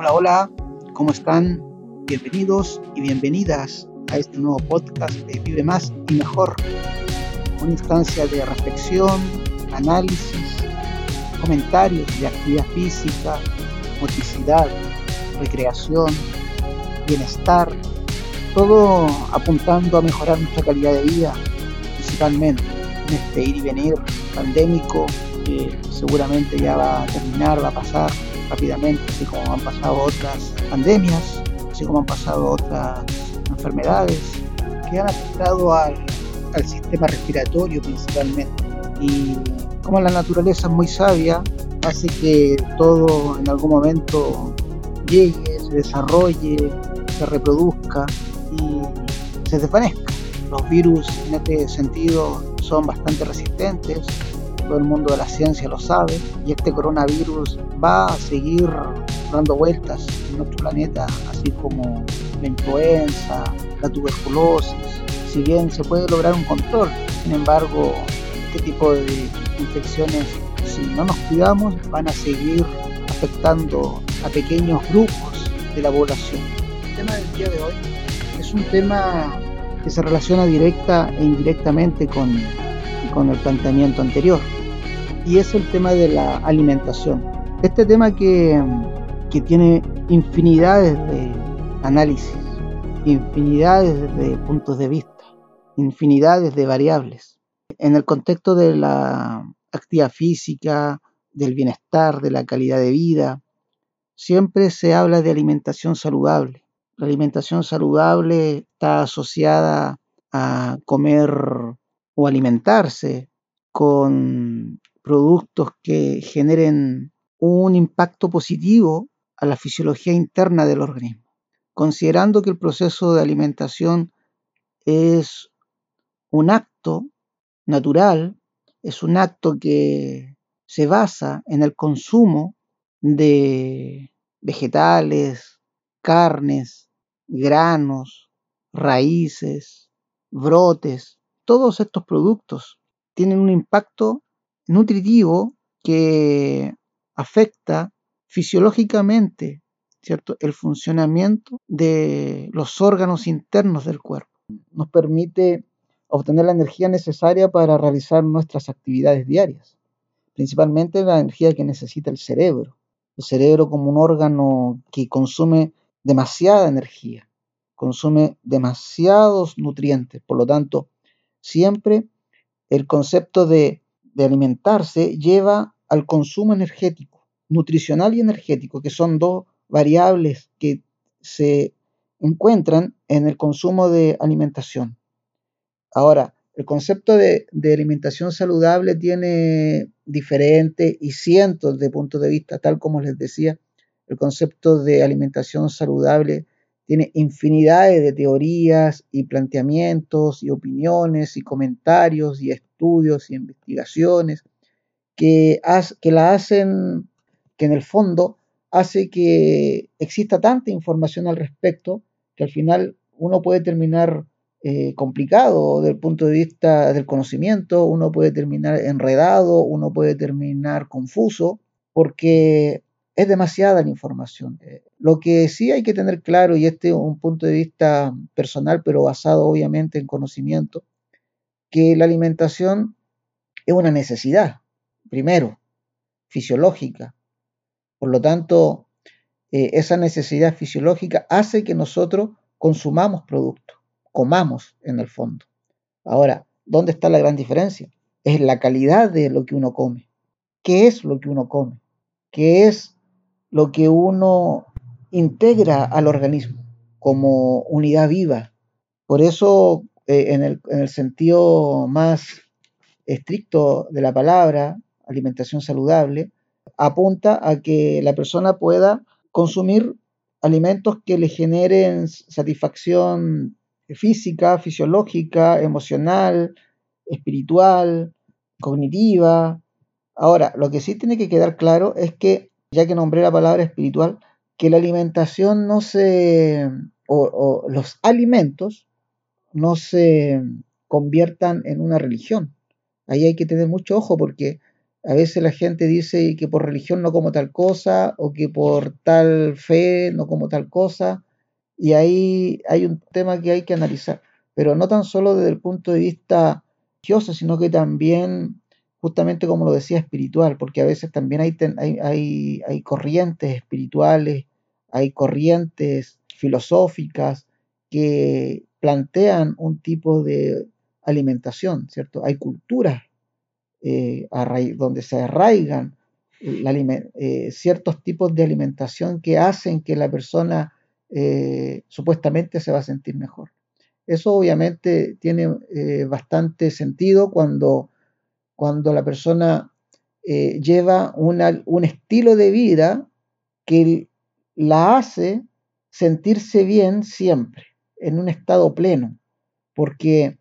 Hola, hola, ¿cómo están? Bienvenidos y bienvenidas a este nuevo podcast de Vive Más y Mejor. Una instancia de reflexión, análisis, comentarios de actividad física, motricidad, recreación, bienestar, todo apuntando a mejorar nuestra calidad de vida, principalmente en este ir y venir pandémico que seguramente ya va a terminar, va a pasar rápidamente, así como han pasado otras pandemias, así como han pasado otras enfermedades que han afectado al, al sistema respiratorio principalmente. Y como la naturaleza es muy sabia, hace que todo en algún momento llegue, se desarrolle, se reproduzca y se desvanezca. Los virus en este sentido son bastante resistentes, todo el mundo de la ciencia lo sabe, y este coronavirus va a seguir dando vueltas en nuestro planeta, así como la influenza, la tuberculosis. Si bien se puede lograr un control, sin embargo, este tipo de infecciones, si no nos cuidamos, van a seguir afectando a pequeños grupos de la población. El tema del día de hoy es un tema que se relaciona directa e indirectamente con, con el planteamiento anterior y es el tema de la alimentación. Este tema que, que tiene infinidades de análisis, infinidades de puntos de vista, infinidades de variables. En el contexto de la actividad física, del bienestar, de la calidad de vida, siempre se habla de alimentación saludable. La alimentación saludable está asociada a comer o alimentarse con productos que generen un impacto positivo a la fisiología interna del organismo. Considerando que el proceso de alimentación es un acto natural, es un acto que se basa en el consumo de vegetales, carnes, granos, raíces, brotes, todos estos productos tienen un impacto nutritivo que afecta fisiológicamente ¿cierto? el funcionamiento de los órganos internos del cuerpo. Nos permite obtener la energía necesaria para realizar nuestras actividades diarias, principalmente la energía que necesita el cerebro. El cerebro como un órgano que consume demasiada energía, consume demasiados nutrientes, por lo tanto, siempre el concepto de de alimentarse lleva al consumo energético, nutricional y energético, que son dos variables que se encuentran en el consumo de alimentación. Ahora, el concepto de, de, alimentación saludable tiene diferentes y cientos de puntos de vista, tal como les decía, el concepto de alimentación saludable tiene infinidades de teorías y planteamientos y opiniones y comentarios y estudios y investigaciones que, que la hacen, que en el fondo hace que exista tanta información al respecto que al final uno puede terminar eh, complicado desde el punto de vista del conocimiento, uno puede terminar enredado, uno puede terminar confuso, porque es demasiada la información. Eh, lo que sí hay que tener claro, y este es un punto de vista personal, pero basado obviamente en conocimiento, que la alimentación es una necesidad, primero, fisiológica. Por lo tanto, eh, esa necesidad fisiológica hace que nosotros consumamos productos, comamos en el fondo. Ahora, ¿dónde está la gran diferencia? Es la calidad de lo que uno come. ¿Qué es lo que uno come? ¿Qué es lo que uno integra al organismo como unidad viva. Por eso, eh, en, el, en el sentido más estricto de la palabra, alimentación saludable, apunta a que la persona pueda consumir alimentos que le generen satisfacción física, fisiológica, emocional, espiritual, cognitiva. Ahora, lo que sí tiene que quedar claro es que ya que nombré la palabra espiritual, que la alimentación no se, o, los alimentos no se conviertan en una religión. Ahí hay que tener mucho ojo porque A veces la gente dice que por religión no como tal cosa o que por tal fe no como tal cosa. Y ahí hay un tema que hay que analizar, pero no tan solo desde el punto de vista religioso, sino que también justamente como lo decía, espiritual, porque a veces también hay, hay, hay, corrientes espirituales, hay corrientes filosóficas que plantean un tipo de alimentación, ¿cierto? Hay culturas eh, donde se arraigan eh, ciertos tipos de alimentación que hacen que la persona eh, supuestamente se va a sentir mejor. Eso obviamente tiene bastante sentido cuando cuando la persona eh, lleva un estilo de vida que la hace sentirse bien siempre, en un estado pleno, porque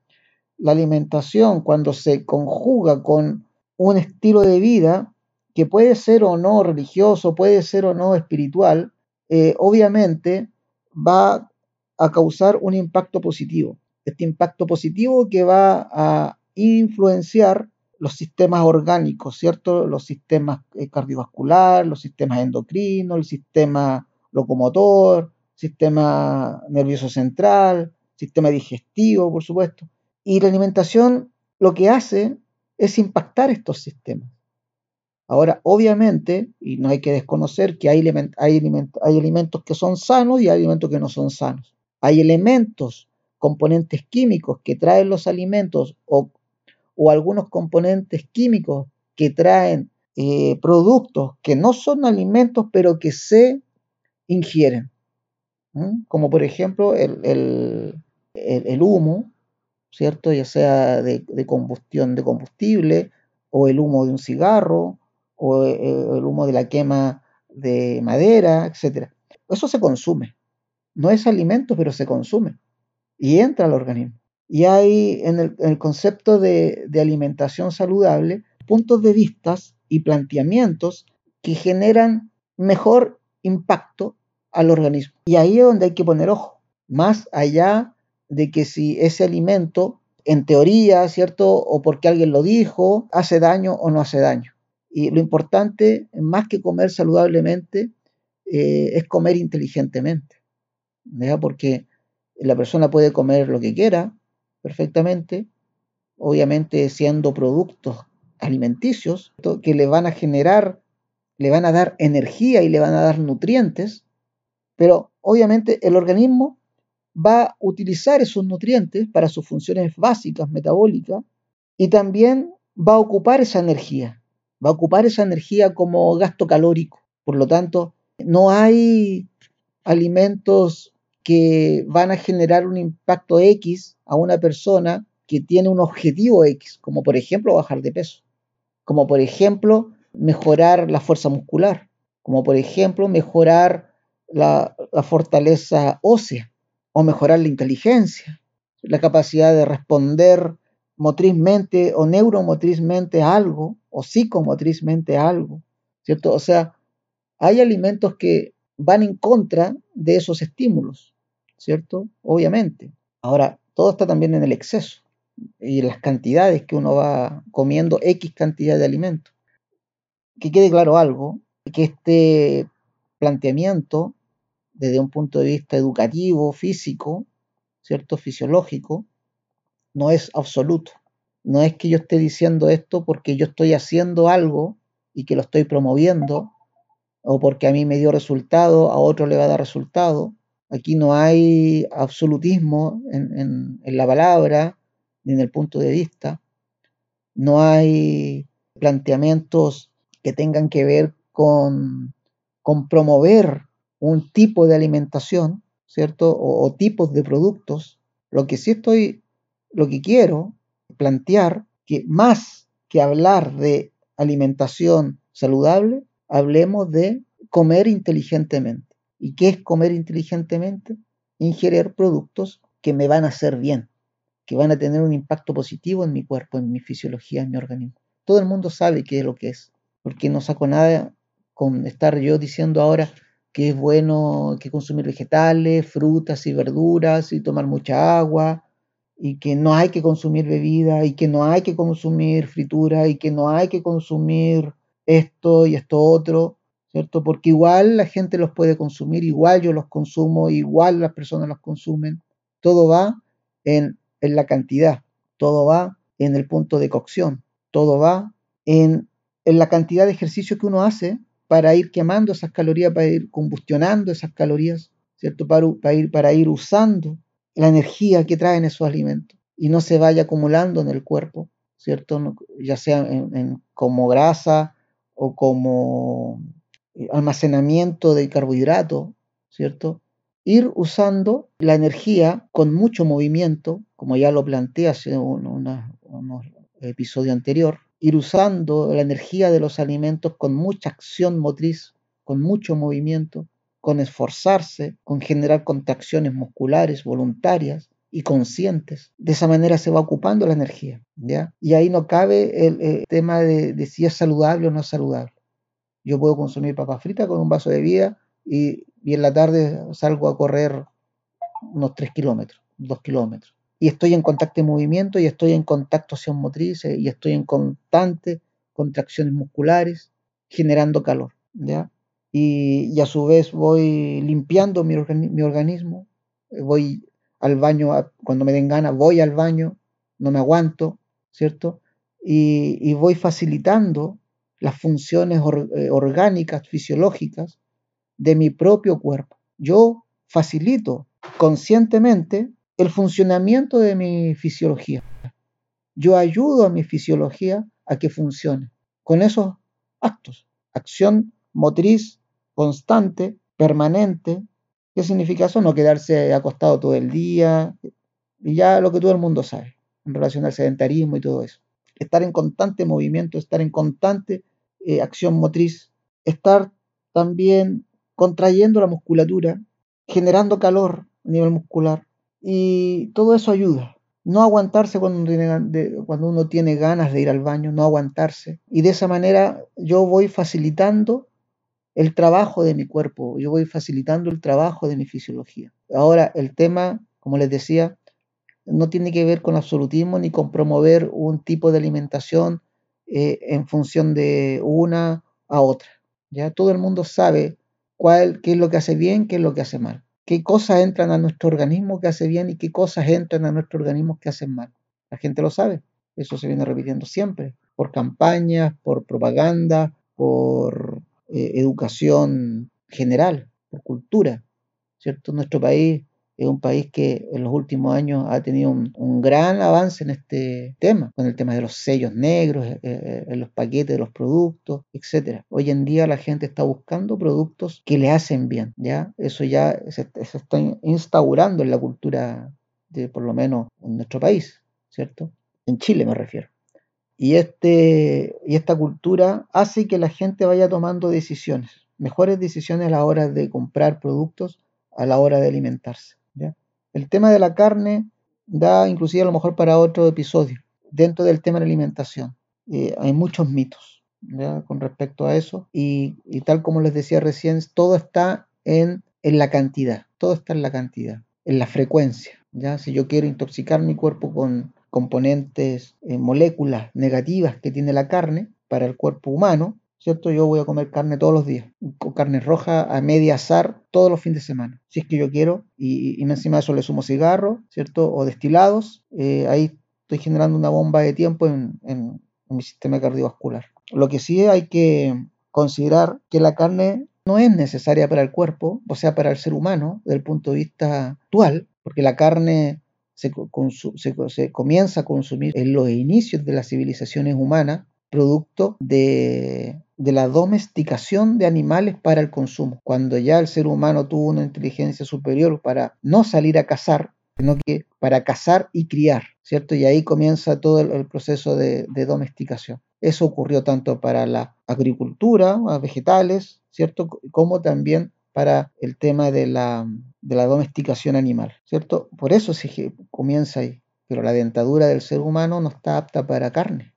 la alimentación cuando se conjuga con un estilo de vida que puede ser o no religioso, puede ser o no espiritual, eh, obviamente va a causar un impacto positivo. Este impacto positivo que va a influenciar los sistemas orgánicos, ¿cierto? Los sistemas eh, cardiovascular, los sistemas endocrinos, el sistema locomotor, sistema nervioso central, sistema digestivo, por supuesto. Y la alimentación lo que hace es impactar estos sistemas. Ahora, obviamente, y no hay que desconocer que hay, hay, alimentos que son sanos y hay alimentos que no son sanos. Hay elementos, componentes químicos que traen los alimentos o o algunos componentes químicos que traen eh, productos que no son alimentos, pero que se ingieren. Como por ejemplo el, humo, ¿cierto? Ya sea de, combustión de combustible, o el humo de un cigarro, o el, eh, el humo de la quema de madera, etc. Eso se consume. No es alimento, pero se consume y entra al organismo. Y hay en el, concepto de, alimentación saludable puntos de vista y planteamientos que generan mejor impacto al organismo. Y ahí es donde hay que poner ojo, más allá de que si ese alimento, en teoría, ¿cierto? O porque alguien lo dijo, hace daño o no hace daño. Y lo importante, más que comer saludablemente, eh, es comer inteligentemente. Porque la persona puede comer lo que quiera, perfectamente, obviamente siendo productos alimenticios que le van a generar, le van a dar energía y le van a dar nutrientes, pero obviamente el organismo va a utilizar esos nutrientes para sus funciones básicas metabólicas y también va a ocupar esa energía, va a ocupar esa energía como gasto calórico. Por lo tanto, no hay alimentos que van a generar un impacto X a una persona que tiene un objetivo X, como por ejemplo bajar de peso, como por ejemplo mejorar la fuerza muscular, como por ejemplo mejorar la, fortaleza ósea o mejorar la inteligencia, la capacidad de responder motrizmente o neuromotrizmente algo o psicomotrizmente algo, ¿cierto? O sea, hay alimentos que van en contra de esos estímulos. ¿cierto? Obviamente. Ahora, todo está también en el exceso y en las cantidades que uno va comiendo, X cantidad de alimentos. Que quede claro algo, que este planteamiento, desde un punto de vista educativo, físico, ¿cierto? Fisiológico, no es absoluto. No es que yo esté diciendo esto porque yo estoy haciendo algo y que lo estoy promoviendo, o porque a mí me dio resultado, a otro le va a dar resultado, Aquí no hay absolutismo en, la palabra ni en el punto de vista. No hay planteamientos que tengan que ver con, promover un tipo de alimentación, ¿cierto? O, tipos de productos. Lo que sí estoy, lo que quiero plantear, que más que hablar de alimentación saludable, hablemos de comer inteligentemente. ¿Y qué es comer inteligentemente? Ingerir productos que me van a hacer bien, que van a tener un impacto positivo en mi cuerpo, en mi fisiología, en mi organismo. Todo el mundo sabe qué es lo que es, porque no saco nada con estar yo diciendo ahora que es bueno que consumir vegetales, frutas y verduras y tomar mucha agua y que no hay que consumir bebida y que no hay que consumir fritura y que no hay que consumir esto y esto otro, ¿cierto? Porque igual la gente los puede consumir, igual yo los consumo, igual las personas los consumen. Todo va en, en la cantidad, todo va en el punto de cocción, todo va en, en la cantidad de ejercicio que uno hace para ir quemando esas calorías, para ir combustionando esas calorías, ¿cierto? Para, ir, para ir usando la energía que traen esos alimentos y no se vaya acumulando en el cuerpo, ¿cierto? ya sea como grasa o como eh, almacenamiento de carbohidratos, ¿cierto? Ir usando la energía con mucho movimiento, como ya lo planteé hace un, unos episodio anterior, ir usando la energía de los alimentos con mucha acción motriz, con mucho movimiento, con esforzarse, con generar contracciones musculares voluntarias y conscientes. De esa manera se va ocupando la energía, ¿ya? Y ahí no cabe el, tema de, si es saludable o no es saludable. Yo puedo consumir papas fritas con un vaso de vida y, y en la tarde salgo a correr unos 3 kilómetros, 2 kilómetros. Y estoy en contacto de movimiento y estoy en contacto acción motriz y estoy en constante contracciones musculares generando calor, ¿ya? y, a su vez voy limpiando mi, organismo, eh, voy al baño, cuando me den ganas, voy al baño, no me aguanto, ¿cierto? Y, voy facilitando las funciones eh, orgánicas, fisiológicas de mi propio cuerpo. Yo facilito conscientemente el funcionamiento de mi fisiología. Yo ayudo a mi fisiología a que funcione con esos actos, acción motriz constante, permanente. ¿Qué significa eso? No quedarse acostado todo el día ya lo que todo el mundo sabe en relación al sedentarismo y todo eso. Estar en constante movimiento, estar en constante eh, acción motriz, estar también contrayendo la musculatura, generando calor a nivel muscular y todo eso ayuda. No aguantarse cuando uno, tiene, cuando uno tiene ganas de ir al baño, no aguantarse. Y de esa manera yo voy facilitando el trabajo de mi cuerpo, yo voy facilitando el trabajo de mi fisiología. Ahora, el tema, como les decía, no tiene que ver con absolutismo ni con promover un tipo de alimentación eh, en función de una a otra. Ya todo el mundo sabe cuál, qué es lo que hace bien, qué es lo que hace mal. Qué cosas entran a nuestro organismo que hace bien y qué cosas entran a nuestro organismo que hacen mal. La gente lo sabe. Eso se viene repitiendo siempre. Por campañas, por propaganda, por eh, educación general, por cultura, ¿cierto? Nuestro país es un país que en los últimos años ha tenido un, gran avance en este tema, con el tema de los sellos negros, eh, eh, en los paquetes de los productos, etc. Hoy en día la gente está buscando productos que le hacen bien, ¿ya? Eso ya se, está instaurando en la cultura de, por lo menos, en nuestro país, ¿cierto? En Chile me refiero. Y, este, y esta cultura hace que la gente vaya tomando decisiones, mejores decisiones a la hora de comprar productos, a la hora de alimentarse. El tema de la carne da inclusive a lo mejor para otro episodio. Dentro del tema de la alimentación eh, hay muchos mitos con respecto a eso y, tal como les decía recién, todo está en, en la cantidad, todo está en la cantidad, en la frecuencia. ¿ya? Si yo quiero intoxicar mi cuerpo con componentes, eh, moléculas negativas que tiene la carne para el cuerpo humano, ¿cierto? Yo voy a comer carne todos los días, con carne roja a media azar todos los fines de semana, si es que yo quiero, y, encima de eso le sumo cigarro, ¿cierto? O destilados, eh, ahí estoy generando una bomba de tiempo en, en mi sistema cardiovascular. Lo que sí hay que considerar que la carne no es necesaria para el cuerpo, o sea, para el ser humano, desde el punto de vista actual, porque la carne se, comienza a consumir en los inicios de las civilizaciones humanas, producto de, la domesticación de animales para el consumo. Cuando ya el ser humano tuvo una inteligencia superior para no salir a cazar, sino que para cazar y criar, ¿cierto? Y ahí comienza todo el, proceso de, domesticación. Eso ocurrió tanto para la agricultura, vegetales, ¿cierto? Como también para el tema de la, de la domesticación animal, ¿cierto? Por eso se comienza ahí. Pero la dentadura del ser humano no está apta para carne,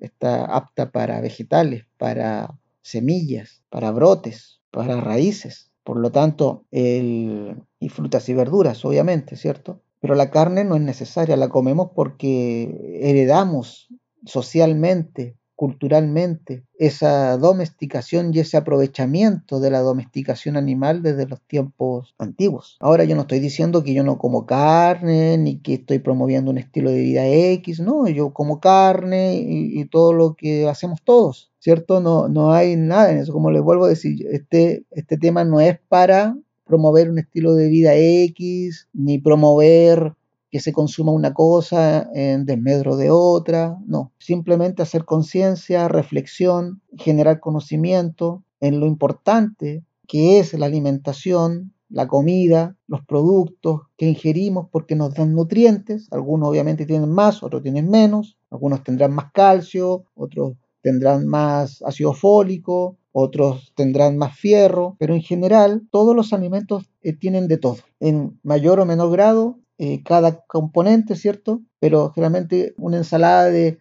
está apta para vegetales, para semillas, para brotes, para raíces. Por lo tanto, el, y frutas y verduras, obviamente, ¿cierto? pero la carne no es necesaria, la comemos porque heredamos socialmente culturalmente esa domesticación y ese aprovechamiento de la domesticación animal desde los tiempos antiguos. Ahora yo no estoy diciendo que yo no como carne ni que estoy promoviendo un estilo de vida X, no, yo como carne y, todo lo que hacemos todos, ¿cierto? No, no hay nada en eso, como les vuelvo a decir, este, este tema no es para promover un estilo de vida X, ni promover que se consuma una cosa en desmedro de otra, no, simplemente hacer conciencia, reflexión, generar conocimiento en lo importante que es la alimentación, la comida, los productos que ingerimos porque nos dan nutrientes, algunos obviamente tienen más, otros tienen menos, algunos tendrán más calcio, otros tendrán más ácido fólico, otros tendrán más fierro, pero en general todos los alimentos eh, tienen de todo, en mayor o menor grado eh, cada componente, ¿cierto? Pero generalmente una ensalada de,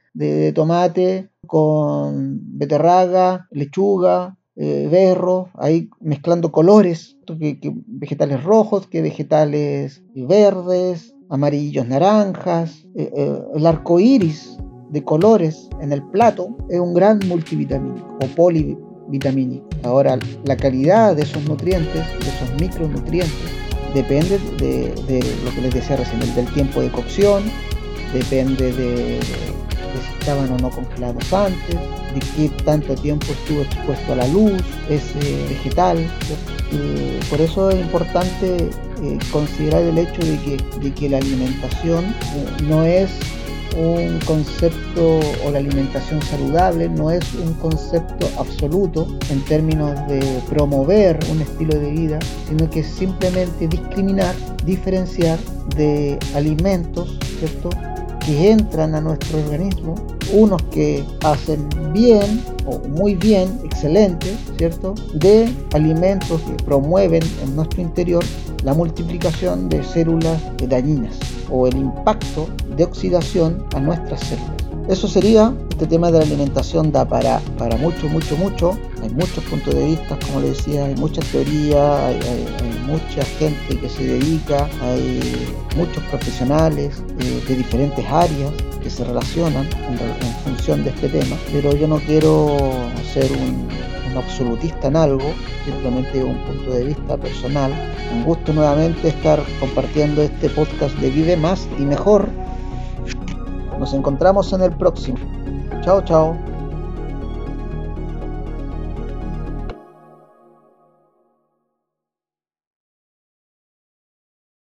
tomate con beterraga, lechuga, eh, berro, ahí mezclando colores, que, vegetales rojos, que vegetales verdes, amarillos, naranjas, eh, el arco iris de colores en el plato es un gran multivitamínico o polivitamínico. Ahora, la calidad de esos nutrientes, de esos micronutrientes, depende de, lo que les decía recién, del tiempo de cocción, depende de, si estaban o no congelados antes, de qué tanto tiempo estuvo expuesto a la luz ese vegetal. por eso es importante eh, considerar el hecho de que, de que la alimentación eh, no es un concepto o la alimentación saludable no es un concepto absoluto en términos de promover un estilo de vida, sino que es simplemente discriminar, diferenciar de alimentos, ¿cierto? Que entran a nuestro organismo, unos que hacen bien o muy bien, excelente, ¿cierto? De alimentos que promueven en nuestro interior la multiplicación de células dañinas o el impacto de oxidación a nuestras células. Eso sería, este tema de la alimentación da para, para mucho, mucho, mucho. Hay muchos puntos de vista, como les decía, hay muchas teorías, hay, mucha gente que se dedica, hay muchos profesionales eh, de diferentes áreas que se relacionan en, función de este tema, pero yo no quiero ser un, un absolutista en algo, simplemente un punto de vista personal. Un gusto nuevamente estar compartiendo este podcast de Vive Más y Mejor nos encontramos en el próximo. Chao, chao.